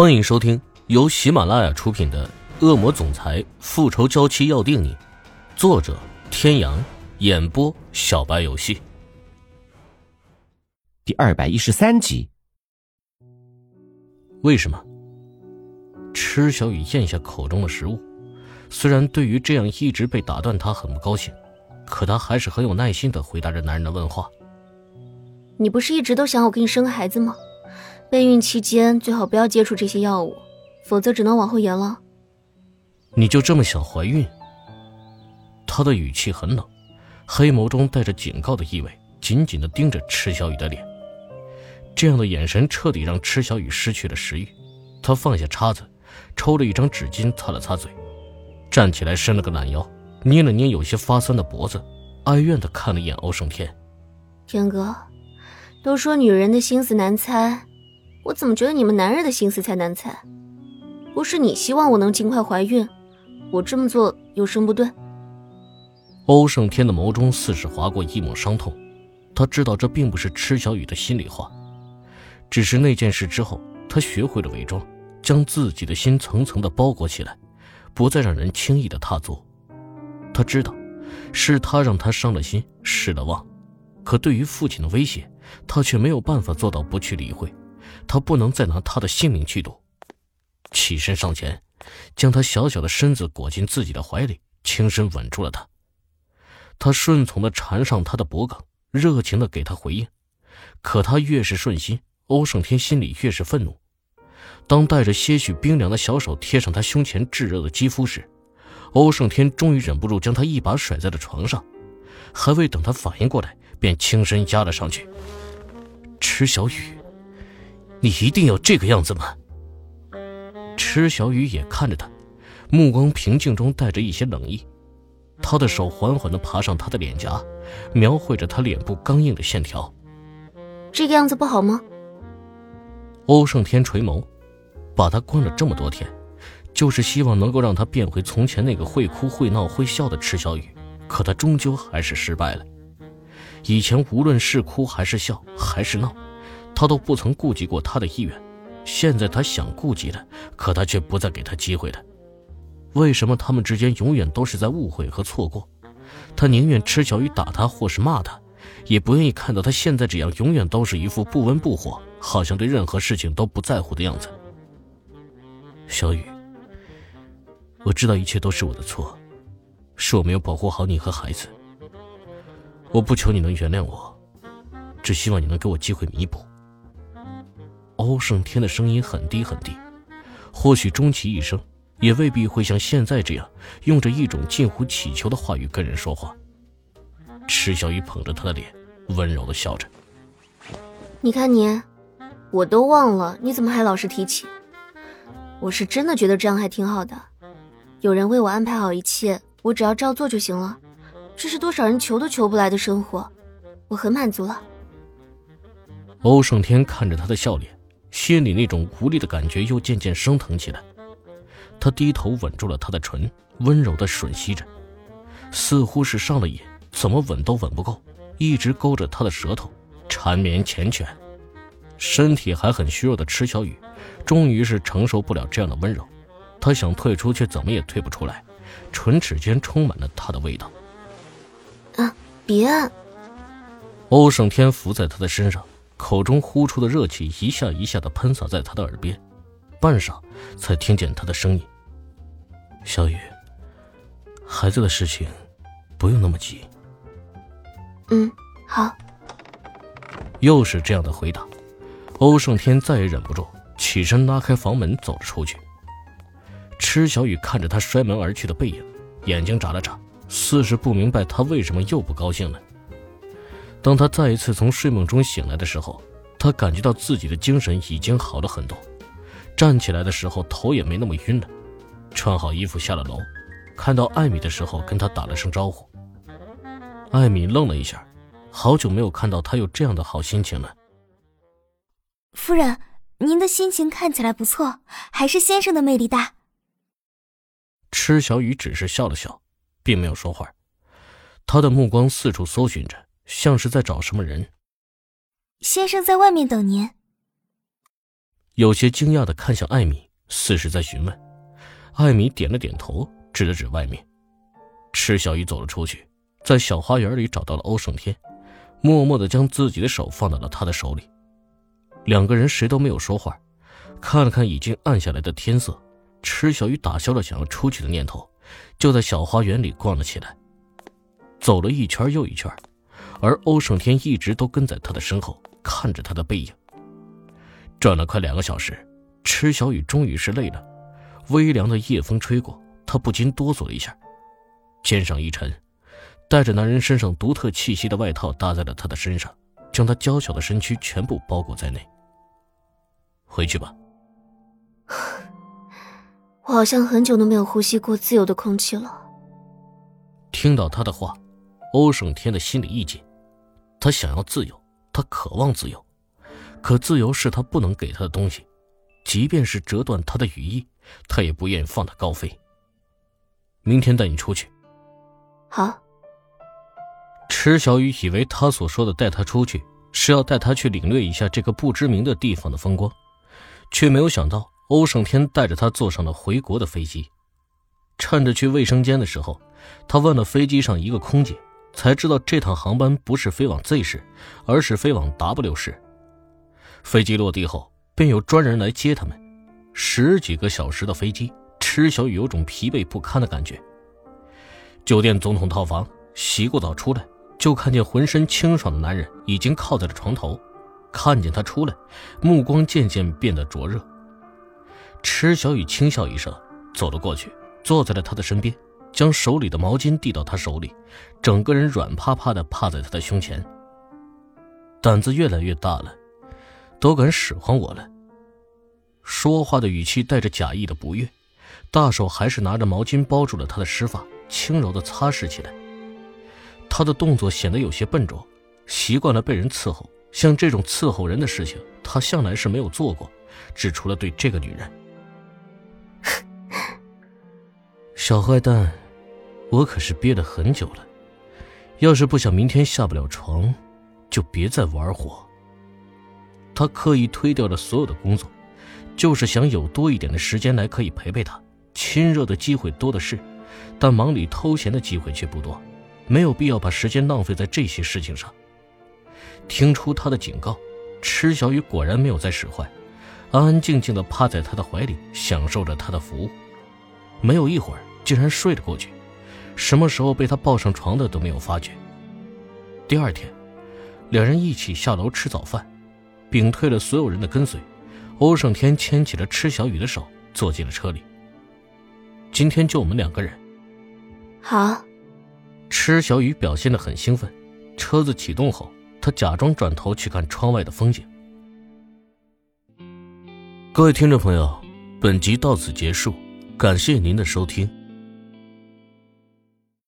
欢迎收听由喜马拉雅出品的《恶魔总裁复仇娇妻要定你》，作者：天阳，演播：小白游戏。第二百一十三集。为什么？吃小雨咽下口中的食物，虽然对于这样一直被打断，他很不高兴，可他还是很有耐心的回答着男人的问话：“你不是一直都想我给你生个孩子吗？”备孕期间最好不要接触这些药物，否则只能往后延了。你就这么想怀孕？他的语气很冷，黑眸中带着警告的意味，紧紧的盯着池小雨的脸。这样的眼神彻底让池小雨失去了食欲。他放下叉子，抽了一张纸巾擦了擦嘴，站起来伸了个懒腰，捏了捏有些发酸的脖子，哀怨的看了一眼欧胜天。天哥，都说女人的心思难猜。我怎么觉得你们男人的心思才难猜？不是你希望我能尽快怀孕，我这么做有什么不对？欧胜天的眸中似是划过一抹伤痛，他知道这并不是池小雨的心里话，只是那件事之后，他学会了伪装，将自己的心层层的包裹起来，不再让人轻易的踏足。他知道，是他让他伤了心，失了望，可对于父亲的威胁，他却没有办法做到不去理会。他不能再拿他的性命去赌，起身上前，将他小小的身子裹进自己的怀里，轻声吻住了他。他顺从的缠上他的脖颈，热情的给他回应。可他越是顺心，欧胜天心里越是愤怒。当带着些许冰凉的小手贴上他胸前炙热的肌肤时，欧胜天终于忍不住将他一把甩在了床上，还未等他反应过来，便轻身压了上去。池小雨。你一定要这个样子吗？池小雨也看着他，目光平静中带着一些冷意。他的手缓缓地爬上他的脸颊，描绘着他脸部刚硬的线条。这个样子不好吗？欧胜天垂眸，把他关了这么多天，就是希望能够让他变回从前那个会哭会闹会笑的池小雨。可他终究还是失败了。以前无论是哭还是笑还是闹。他都不曾顾及过他的意愿，现在他想顾及的，可他却不再给他机会了。为什么他们之间永远都是在误会和错过？他宁愿吃小雨打他或是骂他，也不愿意看到他现在这样，永远都是一副不温不火，好像对任何事情都不在乎的样子。小雨，我知道一切都是我的错，是我没有保护好你和孩子。我不求你能原谅我，只希望你能给我机会弥补。欧胜天的声音很低很低，或许终其一生，也未必会像现在这样，用着一种近乎乞求的话语跟人说话。池小雨捧着他的脸，温柔的笑着：“你看你，我都忘了，你怎么还老是提起？我是真的觉得这样还挺好的，有人为我安排好一切，我只要照做就行了。这是多少人求都求不来的生活，我很满足了。”欧胜天看着他的笑脸。心里那种无力的感觉又渐渐升腾起来，他低头吻住了她的唇，温柔的吮吸着，似乎是上了瘾，怎么吻都吻不够，一直勾着她的舌头，缠绵缱绻。身体还很虚弱的池小雨，终于是承受不了这样的温柔，她想退出，却怎么也退不出来，唇齿间充满了他的味道。啊，别！欧胜天伏在他的身上。口中呼出的热气一下一下的喷洒在他的耳边，半晌才听见他的声音：“小雨，孩子的事情不用那么急。”“嗯，好。”又是这样的回答，欧胜天再也忍不住，起身拉开房门走了出去。池小雨看着他摔门而去的背影，眼睛眨了眨，似是不明白他为什么又不高兴了。当他再一次从睡梦中醒来的时候，他感觉到自己的精神已经好了很多，站起来的时候头也没那么晕了。穿好衣服下了楼，看到艾米的时候跟他打了声招呼。艾米愣了一下，好久没有看到他有这样的好心情了。夫人，您的心情看起来不错，还是先生的魅力大。池小雨只是笑了笑，并没有说话，他的目光四处搜寻着。像是在找什么人。先生在外面等您。有些惊讶的看向艾米，似是在询问。艾米点了点头，指了指外面。池小雨走了出去，在小花园里找到了欧胜天，默默的将自己的手放到了他的手里。两个人谁都没有说话，看了看已经暗下来的天色，池小雨打消了想要出去的念头，就在小花园里逛了起来。走了一圈又一圈，而欧胜天一直都跟在他的身后，看着他的背影。转了快两个小时，池小雨终于是累了。微凉的夜风吹过，她不禁哆嗦了一下，肩上一沉，带着男人身上独特气息的外套搭在了他的身上，将他娇小的身躯全部包裹在内。回去吧。我好像很久都没有呼吸过自由的空气了。听到他的话，欧胜天的心里一紧，他想要自由，他渴望自由，可自由是他不能给他的东西，即便是折断他的羽翼。他也不愿意放他高飞。明天带你出去。好。池小雨以为他所说的带他出去是要带他去领略一下这个不知名的地方的风光，却没有想到欧胜天带着他坐上了回国的飞机。趁着去卫生间的时候，他问了飞机上一个空姐，才知道这趟航班不是飞往 Z 市，而是飞往 W 市。飞机落地后，便有专人来接他们。十几个小时的飞机，池小雨有种疲惫不堪的感觉。酒店总统套房，洗过澡出来，就看见浑身清爽的男人已经靠在了床头。看见他出来，目光渐渐变得灼热。池小雨轻笑一声，走了过去，坐在了他的身边，将手里的毛巾递到他手里，整个人软趴趴的趴在他的胸前。胆子越来越大了，都敢使唤我了。说话的语气带着假意的不悦，大手还是拿着毛巾包住了他的湿发，轻柔的擦拭起来。他的动作显得有些笨拙，习惯了被人伺候，像这种伺候人的事情，他向来是没有做过，只除了对这个女人。小坏蛋，我可是憋了很久了，要是不想明天下不了床，就别再玩火。他刻意推掉了所有的工作。就是想有多一点的时间来可以陪陪他，亲热的机会多的是，但忙里偷闲的机会却不多，没有必要把时间浪费在这些事情上。听出他的警告，池小雨果然没有再使坏，安安静静的趴在他的怀里，享受着他的服务。没有一会儿，竟然睡了过去，什么时候被他抱上床的都没有发觉。第二天，两人一起下楼吃早饭，屏退了所有人的跟随。欧胜天牵起了池小雨的手，坐进了车里。今天就我们两个人。好。池小雨表现的很兴奋。车子启动后，他假装转头去看窗外的风景。各位听众朋友，本集到此结束，感谢您的收听。